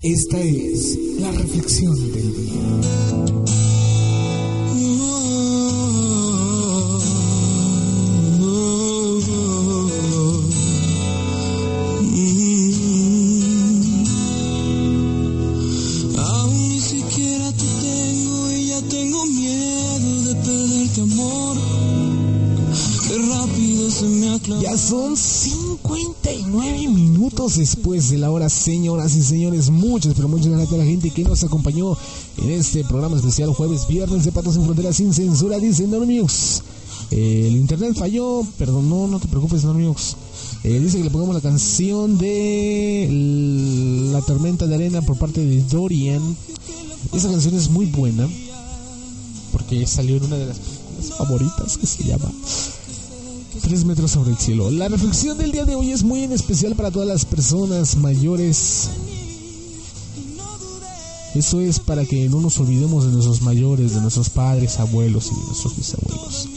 Esta es la reflexión del día. Después de la hora, señoras y señores. Muchas, pero muchas gracias a la gente que nos acompañó en este programa especial jueves, viernes de Patos sin Fronteras sin Censura, dice Normiux. el internet falló, perdón, no, no te preocupes, Normiux. Eh, dice que le pongamos la canción de La tormenta de arena por parte de Dorian. Esa canción es muy buena porque salió en una de las películas favoritas que se llama Tres metros sobre el cielo. La reflexión del día de hoy es muy en especial para todas las personas mayores. Eso es para que no nos olvidemos de nuestros mayores, de nuestros padres, abuelos y de nuestros bisabuelos.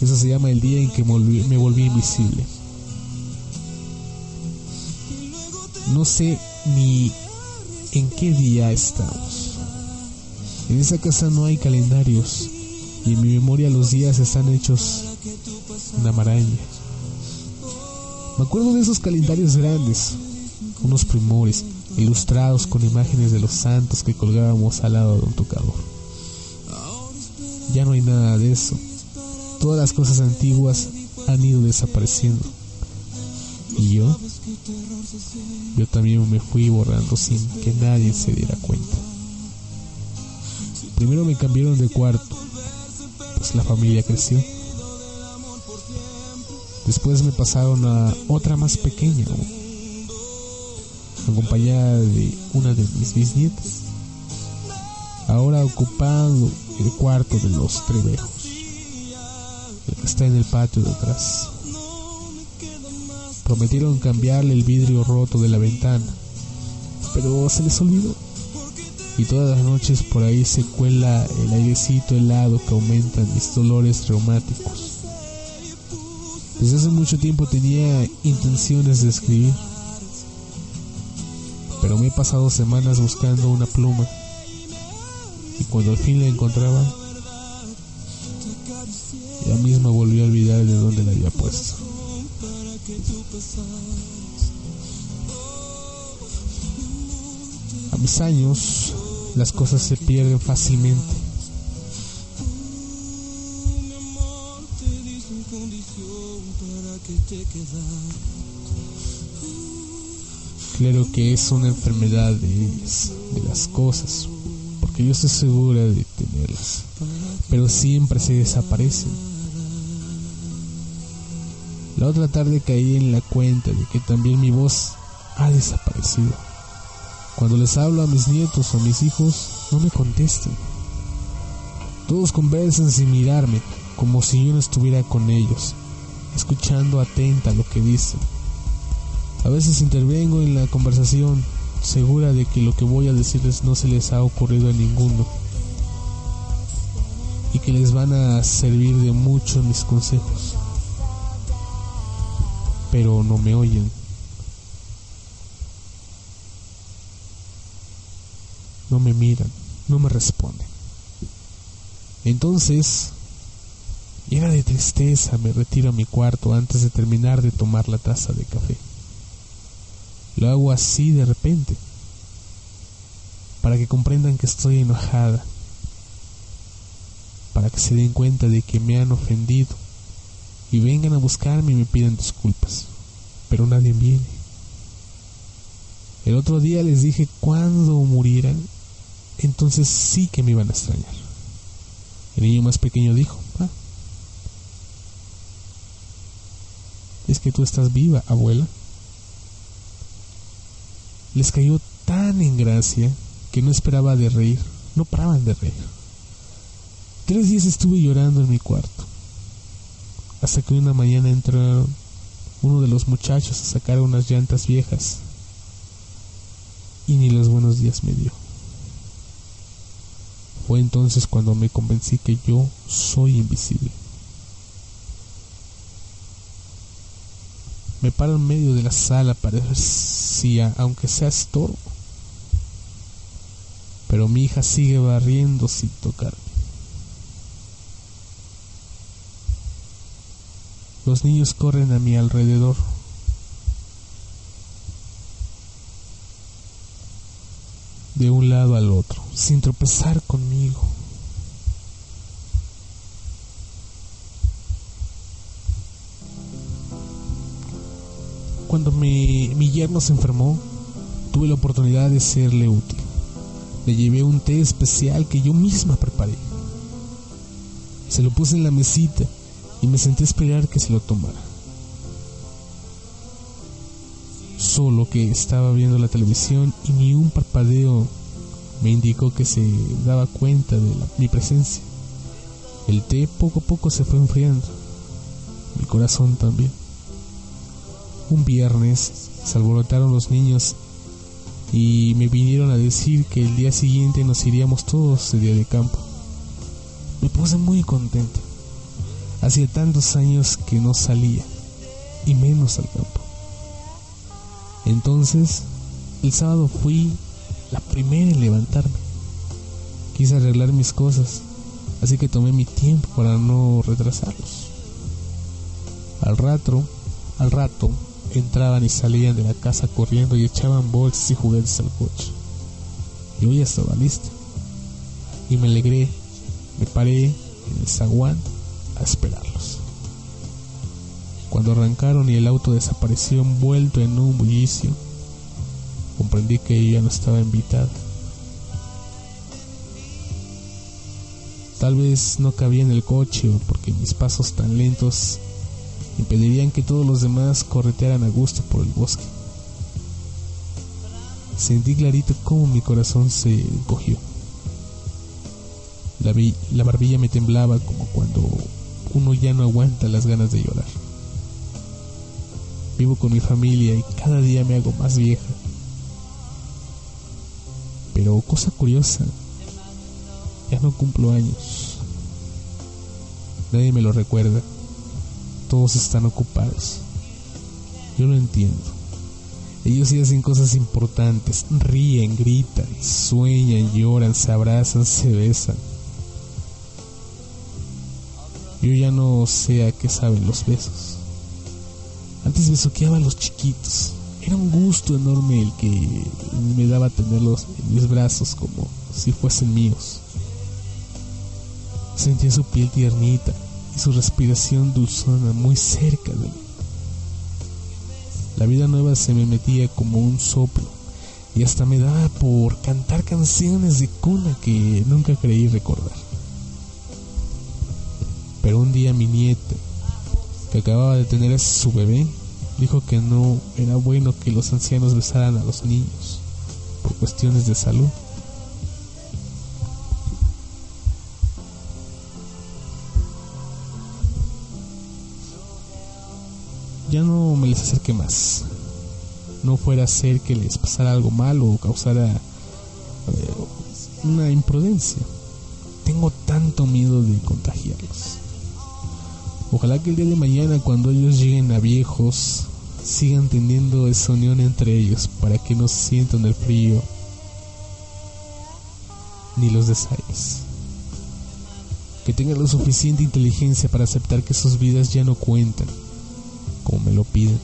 Eso se llama el día en que me volví invisible. No sé ni en qué día estamos. En esa casa no hay calendarios y en mi memoria los días están hechos una maraña. Me acuerdo de esos calendarios grandes, unos primores, ilustrados con imágenes de los santos que colgábamos al lado de un tocador. Ya no hay nada de eso. Todas las cosas antiguas han ido desapareciendo. Y yo, yo también me fui borrando sin que nadie se diera cuenta. Primero me cambiaron de cuarto, pues la familia creció. Después me pasaron a otra más pequeña, acompañada de una de mis bisnietas. Ahora ocupando el cuarto de los trebejos, el que está en el patio de atrás. Prometieron cambiarle el vidrio roto de la ventana, pero se les olvidó. Y todas las noches por ahí se cuela el airecito helado que aumenta mis dolores reumáticos. Desde hace mucho tiempo tenía intenciones de escribir, pero me he pasado semanas buscando una pluma y cuando al fin la encontraba, ya misma volví a olvidar de dónde la había puesto. A mis años, las cosas se pierden fácilmente. Claro que es una enfermedad de ellas, de las cosas, porque yo estoy segura de tenerlas, pero siempre se desaparecen. La otra tarde caí en la cuenta de que también mi voz ha desaparecido. Cuando les hablo a mis nietos o a mis hijos, no me contestan. Todos conversan sin mirarme, como si yo no estuviera con ellos, escuchando atenta lo que dicen. A veces intervengo en la conversación, segura de que lo que voy a decirles no se les ha ocurrido a ninguno y que les van a servir de mucho mis consejos. Pero no me oyen. No me miran, no me responden. Entonces, llena de tristeza, me retiro a mi cuarto antes de terminar de tomar la taza de café. Lo hago así de repente, para que comprendan que estoy enojada, para que se den cuenta de que me han ofendido y vengan a buscarme y me pidan disculpas, pero nadie viene. El otro día les dije cuando murieran, entonces sí que me iban a extrañar. El niño más pequeño dijo, es que tú estás viva, abuela. Les cayó tan en gracia que no esperaba de reír, no paraban de reír. Tres días estuve llorando en mi cuarto, hasta que una mañana entraron uno de los muchachos a sacar unas llantas viejas y ni los buenos días me dio. Fue entonces cuando me convencí que yo soy invisible. Me paro en medio de la sala para ver si, a- aunque sea estorbo, pero mi hija sigue barriendo sin tocar. Los niños corren a mi alrededor. De un lado al otro, sin tropezar conmigo. Cuando mi, mi yerno se enfermó, tuve la oportunidad de serle útil. Le llevé un té especial que yo misma preparé. Se lo puse en la mesita y me senté a esperar que se lo tomara. Solo que estaba viendo la televisión y ni un parpadeo me indicó que se daba cuenta de mi presencia. El té poco a poco se fue enfriando. Mi corazón también. Un viernes se alborotaron los niños y me vinieron a decir que el día siguiente nos iríamos todos de día de campo. Me puse muy contento. Hacía tantos años que no salía, y menos al campo. Entonces, el sábado fui la primera en levantarme. Quise arreglar mis cosas, así que tomé mi tiempo para no retrasarlos. Al rato, al rato, entraban y salían de la casa corriendo y echaban bolsas y juguetes al coche. Yo ya estaba listo. Y me alegré, me paré en el zaguán a esperarlos. Cuando arrancaron y el auto desapareció envuelto en un bullicio, comprendí que ella no estaba invitada. Tal vez no cabía en el coche porque mis pasos tan lentos impedirían que todos los demás corretearan a gusto por el bosque. Sentí clarito cómo mi corazón se encogió. La, la barbilla me temblaba como cuando uno ya no aguanta las ganas de llorar. Vivo con mi familia y cada día me hago más vieja. Pero cosa curiosa, ya no cumplo años. Nadie me lo recuerda todos están ocupados. Yo lo entiendo. Ellos sí hacen cosas importantes, ríen, gritan, sueñan, lloran, se abrazan, se besan. Yo ya no sé a qué saben los besos. Antes besoqueaba a los chiquitos. Era un gusto enorme el que me daba tenerlos en mis brazos como si fuesen míos. Sentía su piel tiernita, su respiración dulzona muy cerca de mí. La vida nueva se me metía como un soplo y hasta me daba por cantar canciones de cuna que nunca creí recordar. Pero un día mi nieta, que acababa de tener a su bebé, dijo que no era bueno que los ancianos besaran a los niños por cuestiones de salud. Ya no me les acerque más. No fuera a ser que les pasara algo malo o causara eh, una imprudencia. Tengo tanto miedo de contagiarlos. Ojalá que el día de mañana cuando ellos lleguen a viejos sigan teniendo esa unión entre ellos para que no sientan el frío ni los desaires. Que tengan lo suficiente inteligencia para aceptar que sus vidas ya no cuentan como me lo piden.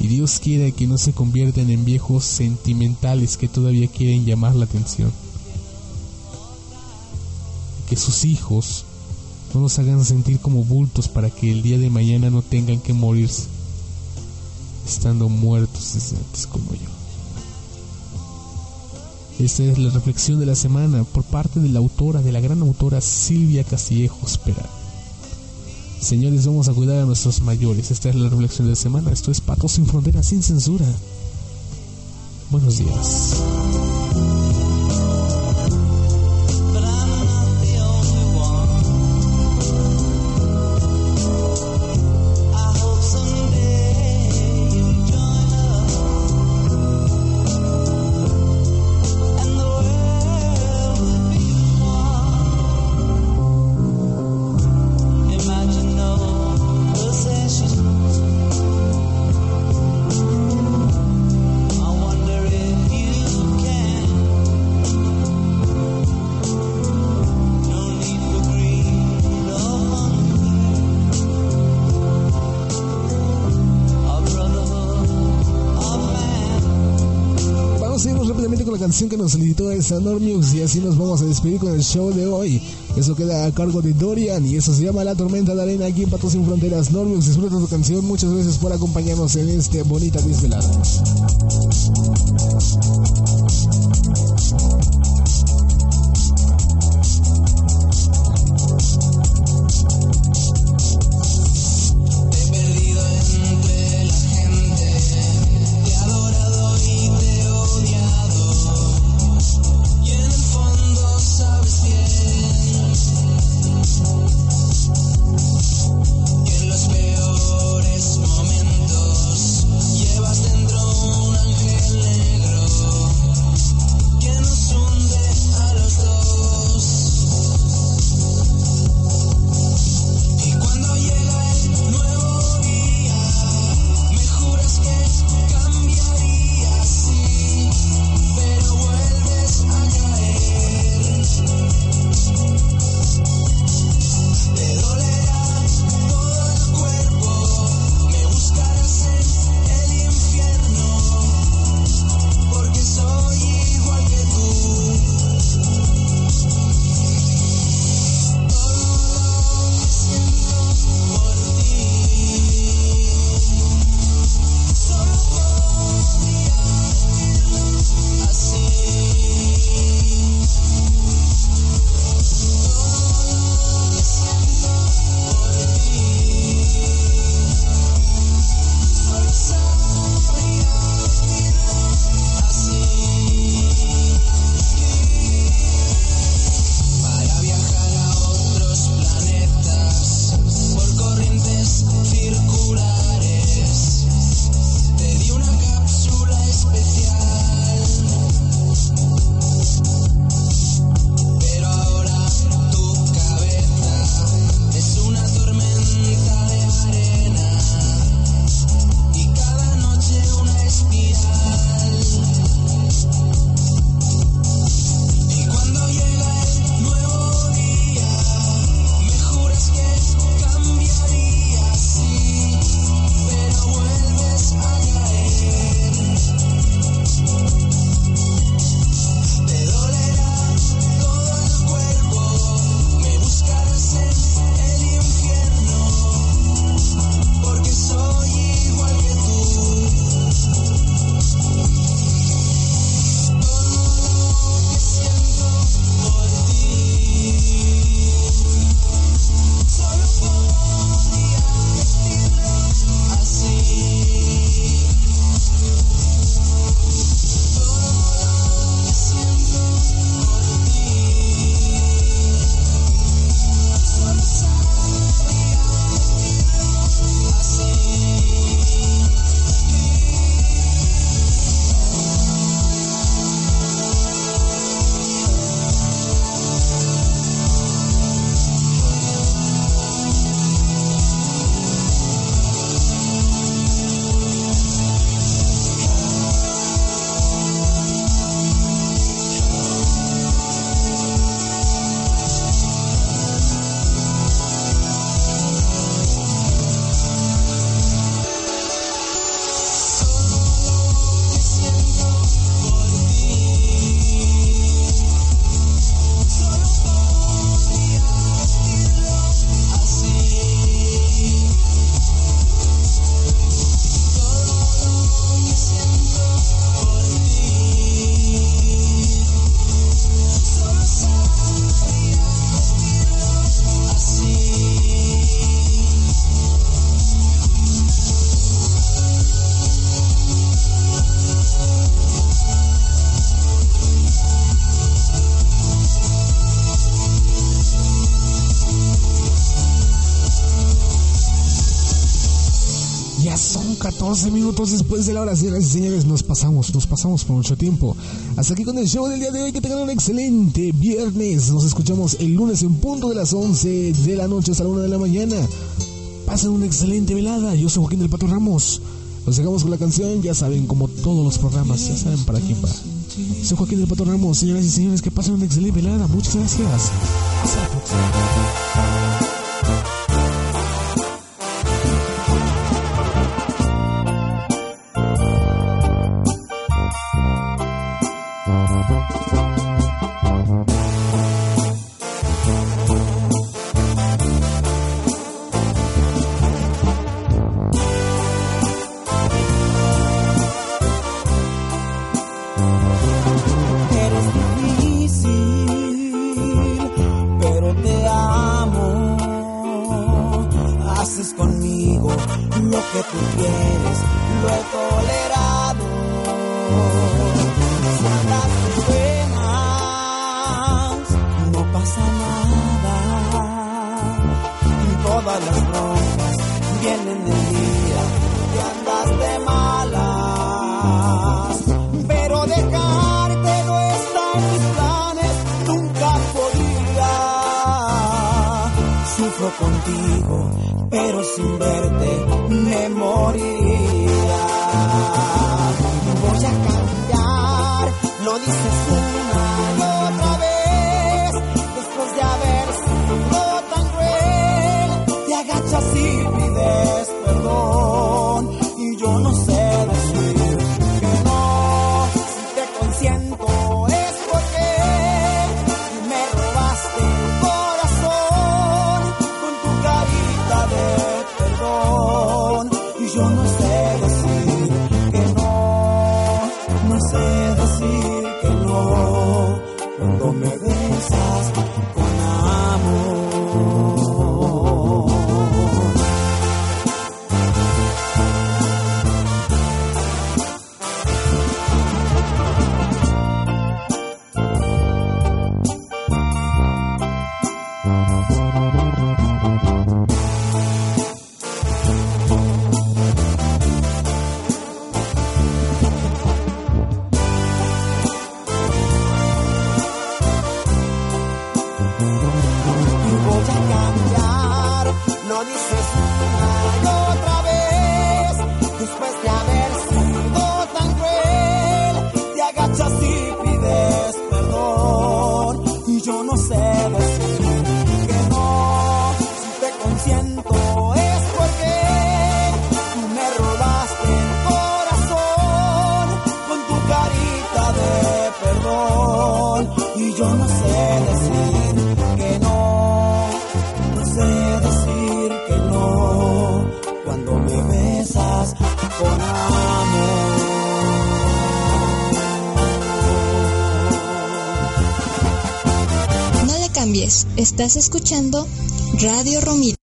Y Dios quiere que no se conviertan en viejos sentimentales que todavía quieren llamar la atención. Que sus hijos no los hagan sentir como bultos para que el día de mañana no tengan que morirse, estando muertos desde antes como yo. Esta es la reflexión de la semana por parte de la autora, de la gran autora Silvia Castillejos Pera. Señores, vamos a cuidar a nuestros mayores. Esta es la reflexión de la semana. Esto es Patos sin Fronteras, sin censura. Buenos días. Con la canción que nos solicitó esa Normiux y así nos vamos a despedir con el show de hoy. Eso queda a cargo de Dorian y eso se llama La Tormenta de Arena aquí en Patos Sin Fronteras. Normiux, disfruta tu canción. Muchas gracias por acompañarnos en este bonita desvelada. We'll be right. Minutos después de la hora, señoras y señores, nos pasamos, nos pasamos por mucho tiempo. Hasta aquí con el show del día de hoy, que tengan un excelente viernes. Nos escuchamos el lunes en punto de las 11 de la noche hasta la 1 de la mañana. Pasen una excelente velada. Yo soy Joaquín del Pato Ramos. Nos llegamos con la canción, ya saben, como todos los programas, ya saben para quién va. Soy Joaquín del Pato Ramos, señoras y señores, que pasen una excelente velada. Muchas gracias. todas las broncas vienen el día que andas de malas. Pero dejarte no está en mis planes, nunca podía. Sufro contigo, pero sin verte cega Estás escuchando Radio Romil.